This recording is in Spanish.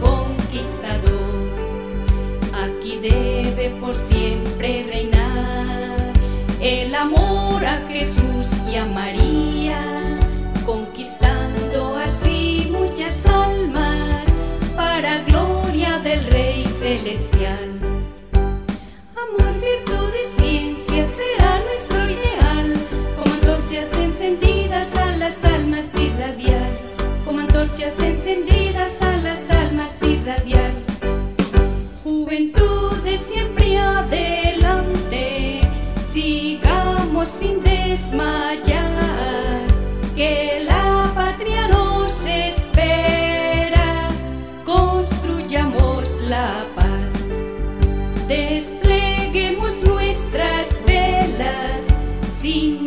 conquistador. Aquí debe por siempre reinar el amor a Jesús y a María, conquistando así muchas almas para gloria del Rey Celestial. Amor, virtudes, ciencia será nuestro ideal, como antorchas encendidas a las almas irradiar, como antorchas encendidas. desmayar, que la patria nos espera, construyamos la paz, despleguemos nuestras velas sin